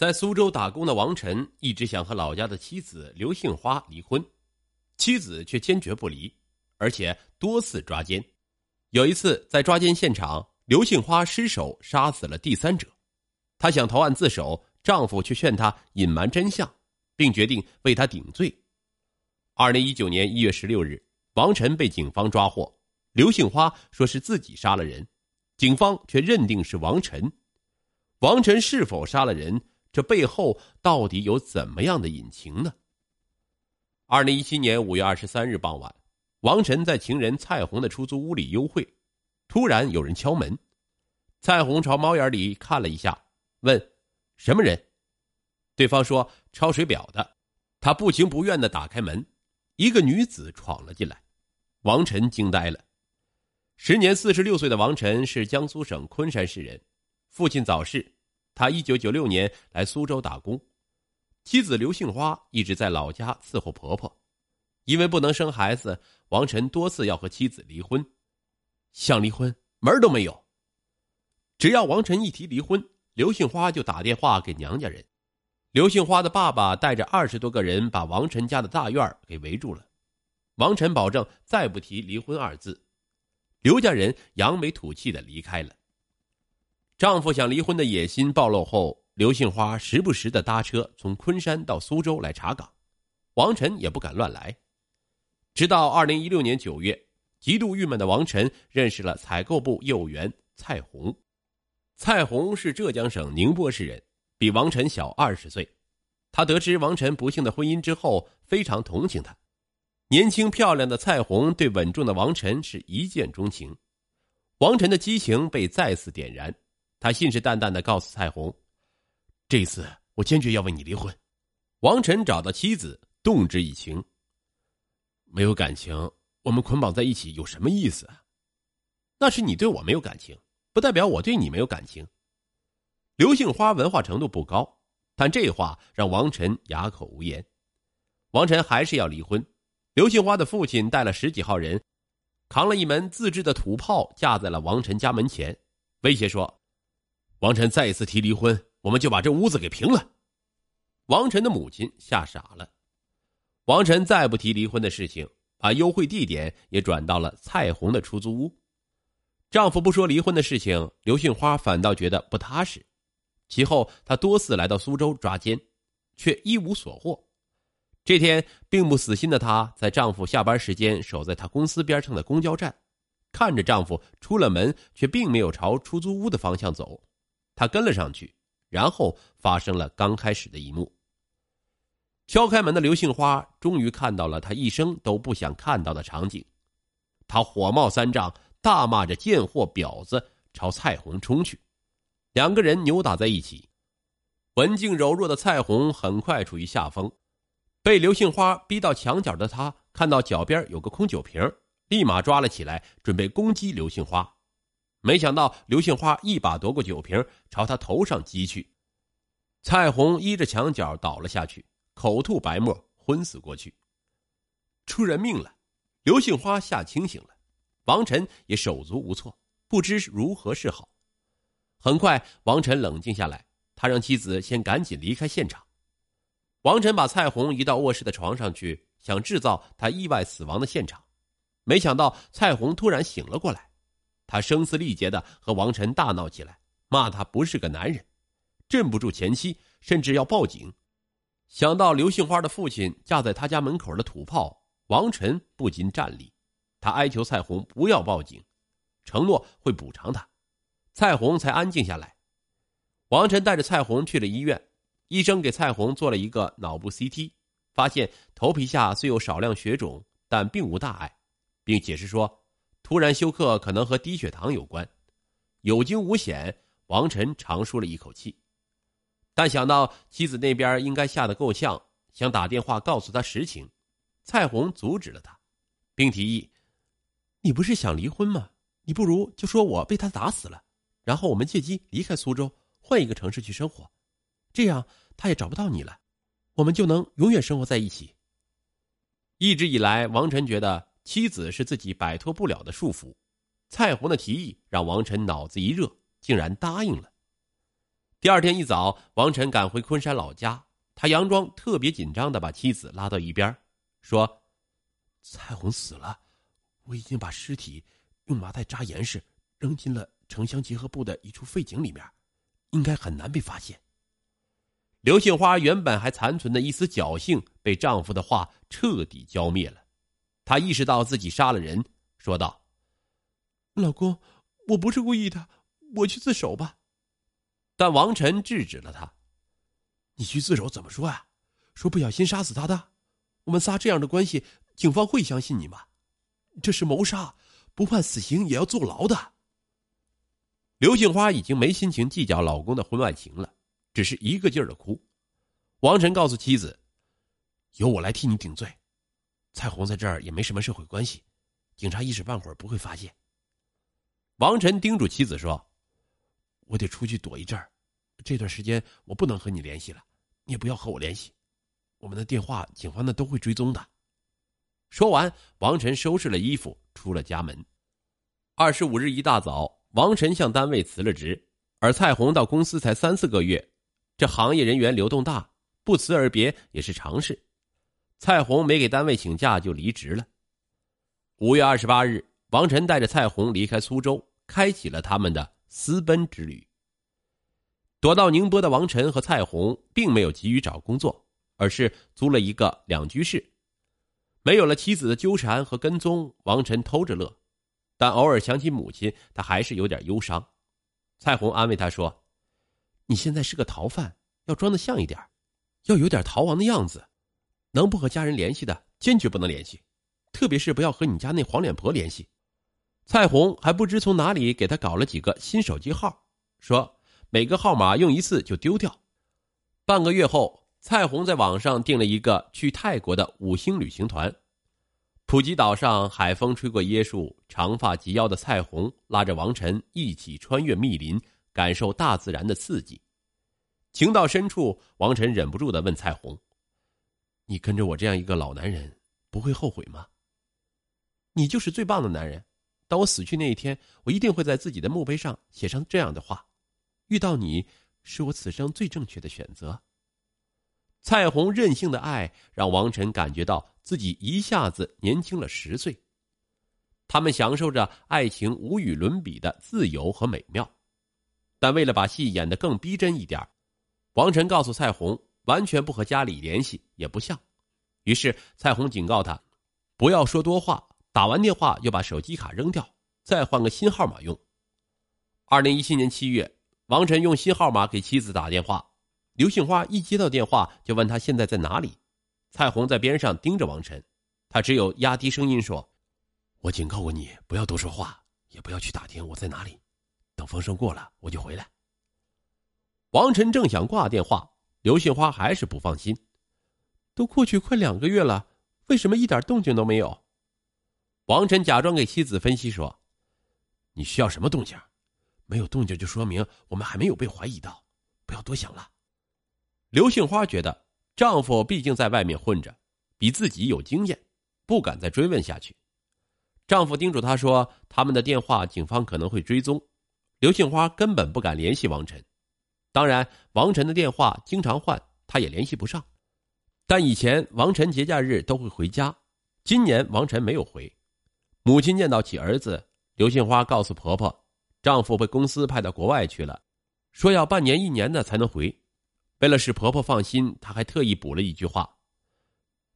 在苏州打工的王晨一直想和老家的妻子刘杏花离婚，妻子却坚决不离，而且多次抓奸。有一次在抓奸现场，刘杏花失手杀死了第三者，她想投案自首，丈夫却劝她隐瞒真相，并决定为她顶罪。二零一九年一月十六日，王晨被警方抓获，刘杏花说是自己杀了人，警方却认定是王晨。王晨是否杀了人？这背后到底有怎么样的隐情呢？二零一七年五月二十三日傍晚，王晨在情人蔡红的出租屋里幽会，突然有人敲门，蔡红朝猫眼里看了一下，问：“什么人？”对方说：“抄水表的。”他不情不愿的打开门，一个女子闯了进来，王晨惊呆了。时年四十六岁的王晨是江苏省昆山市人，父亲早逝。他一九九六年来苏州打工，妻子刘杏花一直在老家伺候婆婆。因为不能生孩子，王晨多次要和妻子离婚，想离婚门都没有。只要王晨一提离婚，刘杏花就打电话给娘家人。刘杏花的爸爸带着二十多个人把王晨家的大院给围住了。王晨保证再不提离婚二字，刘家人扬眉吐气的离开了。丈夫想离婚的野心暴露后，刘杏花时不时的搭车从昆山到苏州来查岗，王晨也不敢乱来。直到二零一六年九月，极度郁闷的王晨认识了采购部业务员蔡红。蔡红是浙江省宁波市人，比王晨小二十岁。他得知王晨不幸的婚姻之后，非常同情他。年轻漂亮的蔡红对稳重的王晨是一见钟情，王晨的激情被再次点燃。他信誓旦旦的告诉蔡红：“这次我坚决要为你离婚。”王晨找到妻子，动之以情。没有感情，我们捆绑在一起有什么意思啊？那是你对我没有感情，不代表我对你没有感情。刘杏花文化程度不高，但这话让王晨哑口无言。王晨还是要离婚。刘杏花的父亲带了十几号人，扛了一门自制的土炮，架在了王晨家门前，威胁说。王晨再一次提离婚，我们就把这屋子给平了。王晨的母亲吓傻了。王晨再不提离婚的事情，把幽会地点也转到了蔡红的出租屋。丈夫不说离婚的事情，刘杏花反倒觉得不踏实。其后，她多次来到苏州抓奸，却一无所获。这天，并不死心的她，在丈夫下班时间守在她公司边上的公交站，看着丈夫出了门，却并没有朝出租屋的方向走。他跟了上去，然后发生了刚开始的一幕。敲开门的刘杏花终于看到了他一生都不想看到的场景，他火冒三丈，大骂着“贱货婊子”，朝蔡红冲去，两个人扭打在一起。文静柔弱的蔡红很快处于下风，被刘杏花逼到墙角的她看到脚边有个空酒瓶，立马抓了起来，准备攻击刘杏花。没想到刘杏花一把夺过酒瓶，朝他头上击去，蔡红依着墙角倒了下去，口吐白沫，昏死过去。出人命了！刘杏花吓清醒了，王晨也手足无措，不知如何是好。很快，王晨冷静下来，他让妻子先赶紧离开现场。王晨把蔡红移到卧室的床上去，想制造他意外死亡的现场，没想到蔡红突然醒了过来。他声嘶力竭的和王晨大闹起来，骂他不是个男人，镇不住前妻，甚至要报警。想到刘杏花的父亲架在他家门口的土炮，王晨不禁战栗。他哀求蔡红不要报警，承诺会补偿他。蔡红才安静下来。王晨带着蔡红去了医院，医生给蔡红做了一个脑部 CT，发现头皮下虽有少量血肿，但并无大碍，并解释说。突然休克可能和低血糖有关，有惊无险。王晨长舒了一口气，但想到妻子那边应该吓得够呛，想打电话告诉他实情，蔡红阻止了他，并提议：“你不是想离婚吗？你不如就说我被他打死了，然后我们借机离开苏州，换一个城市去生活，这样他也找不到你了，我们就能永远生活在一起。”一直以来，王晨觉得。妻子是自己摆脱不了的束缚，蔡红的提议让王晨脑子一热，竟然答应了。第二天一早，王晨赶回昆山老家，他佯装特别紧张的把妻子拉到一边，说：“蔡红死了，我已经把尸体用麻袋扎严实，扔进了城乡结合部的一处废井里面，应该很难被发现。”刘杏花原本还残存的一丝侥幸，被丈夫的话彻底浇灭了。她意识到自己杀了人，说道：“老公，我不是故意的，我去自首吧。”但王晨制止了他：“你去自首怎么说啊？说不小心杀死他的？我们仨这样的关系，警方会相信你吗？这是谋杀，不判死刑也要坐牢的。”刘杏花已经没心情计较老公的婚外情了。只是一个劲儿的哭，王晨告诉妻子：“由我来替你顶罪，蔡红在这儿也没什么社会关系，警察一时半会儿不会发现。”王晨叮嘱妻子说：“我得出去躲一阵儿，这段时间我不能和你联系了，你也不要和我联系，我们的电话警方那都会追踪的。”说完，王晨收拾了衣服出了家门。二十五日一大早，王晨向单位辞了职，而蔡红到公司才三四个月。这行业人员流动大，不辞而别也是常事。蔡红没给单位请假就离职了。五月二十八日，王晨带着蔡红离开苏州，开启了他们的私奔之旅。躲到宁波的王晨和蔡红并没有急于找工作，而是租了一个两居室。没有了妻子的纠缠和跟踪，王晨偷着乐，但偶尔想起母亲，他还是有点忧伤。蔡红安慰他说。你现在是个逃犯，要装的像一点，要有点逃亡的样子。能不和家人联系的，坚决不能联系，特别是不要和你家那黄脸婆联系。蔡红还不知从哪里给他搞了几个新手机号，说每个号码用一次就丢掉。半个月后，蔡红在网上订了一个去泰国的五星旅行团。普吉岛上，海风吹过椰树，长发及腰的蔡红拉着王晨一起穿越密林。感受大自然的刺激，情到深处，王晨忍不住的问蔡红：“你跟着我这样一个老男人，不会后悔吗？”“你就是最棒的男人，当我死去那一天，我一定会在自己的墓碑上写上这样的话：遇到你，是我此生最正确的选择。”蔡红任性的爱让王晨感觉到自己一下子年轻了十岁，他们享受着爱情无与伦比的自由和美妙。但为了把戏演得更逼真一点，王晨告诉蔡红，完全不和家里联系也不像。于是蔡红警告他，不要说多话，打完电话要把手机卡扔掉，再换个新号码用。二零一七年七月，王晨用新号码给妻子打电话，刘杏花一接到电话就问他现在在哪里。蔡红在边上盯着王晨，他只有压低声音说：“我警告过你，不要多说话，也不要去打听我在哪里。”等风声过了，我就回来。王晨正想挂电话，刘杏花还是不放心。都过去快两个月了，为什么一点动静都没有？王晨假装给妻子分析说：“你需要什么动静？没有动静就说明我们还没有被怀疑到，不要多想了。”刘杏花觉得丈夫毕竟在外面混着，比自己有经验，不敢再追问下去。丈夫叮嘱她说：“他们的电话，警方可能会追踪。”刘杏花根本不敢联系王晨，当然，王晨的电话经常换，他也联系不上。但以前王晨节假日都会回家，今年王晨没有回。母亲念叨起儿子，刘杏花告诉婆婆，丈夫被公司派到国外去了，说要半年一年的才能回。为了使婆婆放心，她还特意补了一句话：“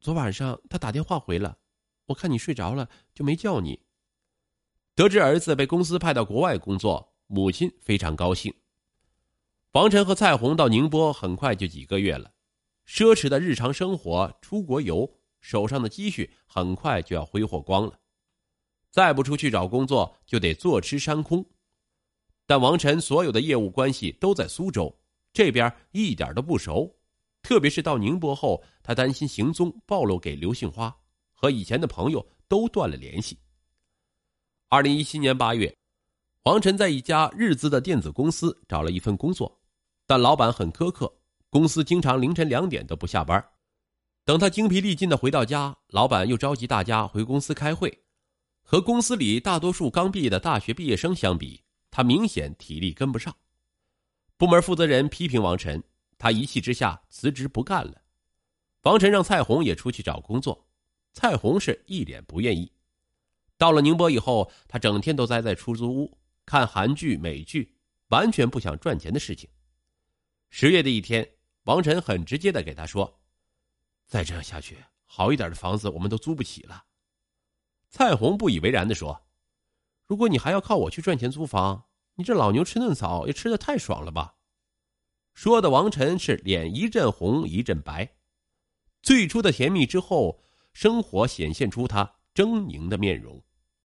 昨晚上他打电话回了，我看你睡着了，就没叫你。”得知儿子被公司派到国外工作。母亲非常高兴。王晨和蔡红到宁波很快就几个月了，奢侈的日常生活、出国游，手上的积蓄很快就要挥霍光了。再不出去找工作，就得坐吃山空。但王晨所有的业务关系都在苏州，这边一点都不熟。特别是到宁波后，他担心行踪暴露给刘杏花，和以前的朋友都断了联系。二零一七年八月。王晨在一家日资的电子公司找了一份工作，但老板很苛刻，公司经常凌晨两点都不下班。等他精疲力尽的回到家，老板又召集大家回公司开会。和公司里大多数刚毕业的大学毕业生相比，他明显体力跟不上。部门负责人批评王晨，他一气之下辞职不干了。王晨让蔡红也出去找工作，蔡红是一脸不愿意。到了宁波以后，他整天都待在出租屋看韩剧、美剧，完全不想赚钱的事情。十月的一天，王晨很直接的给他说：“再这样下去，好一点的房子我们都租不起了。”蔡红不以为然的说：“如果你还要靠我去赚钱租房，你这老牛吃嫩草也吃的太爽了吧？”说的王晨是脸一阵红一阵白。最初的甜蜜之后，生活显现出他狰狞的面容。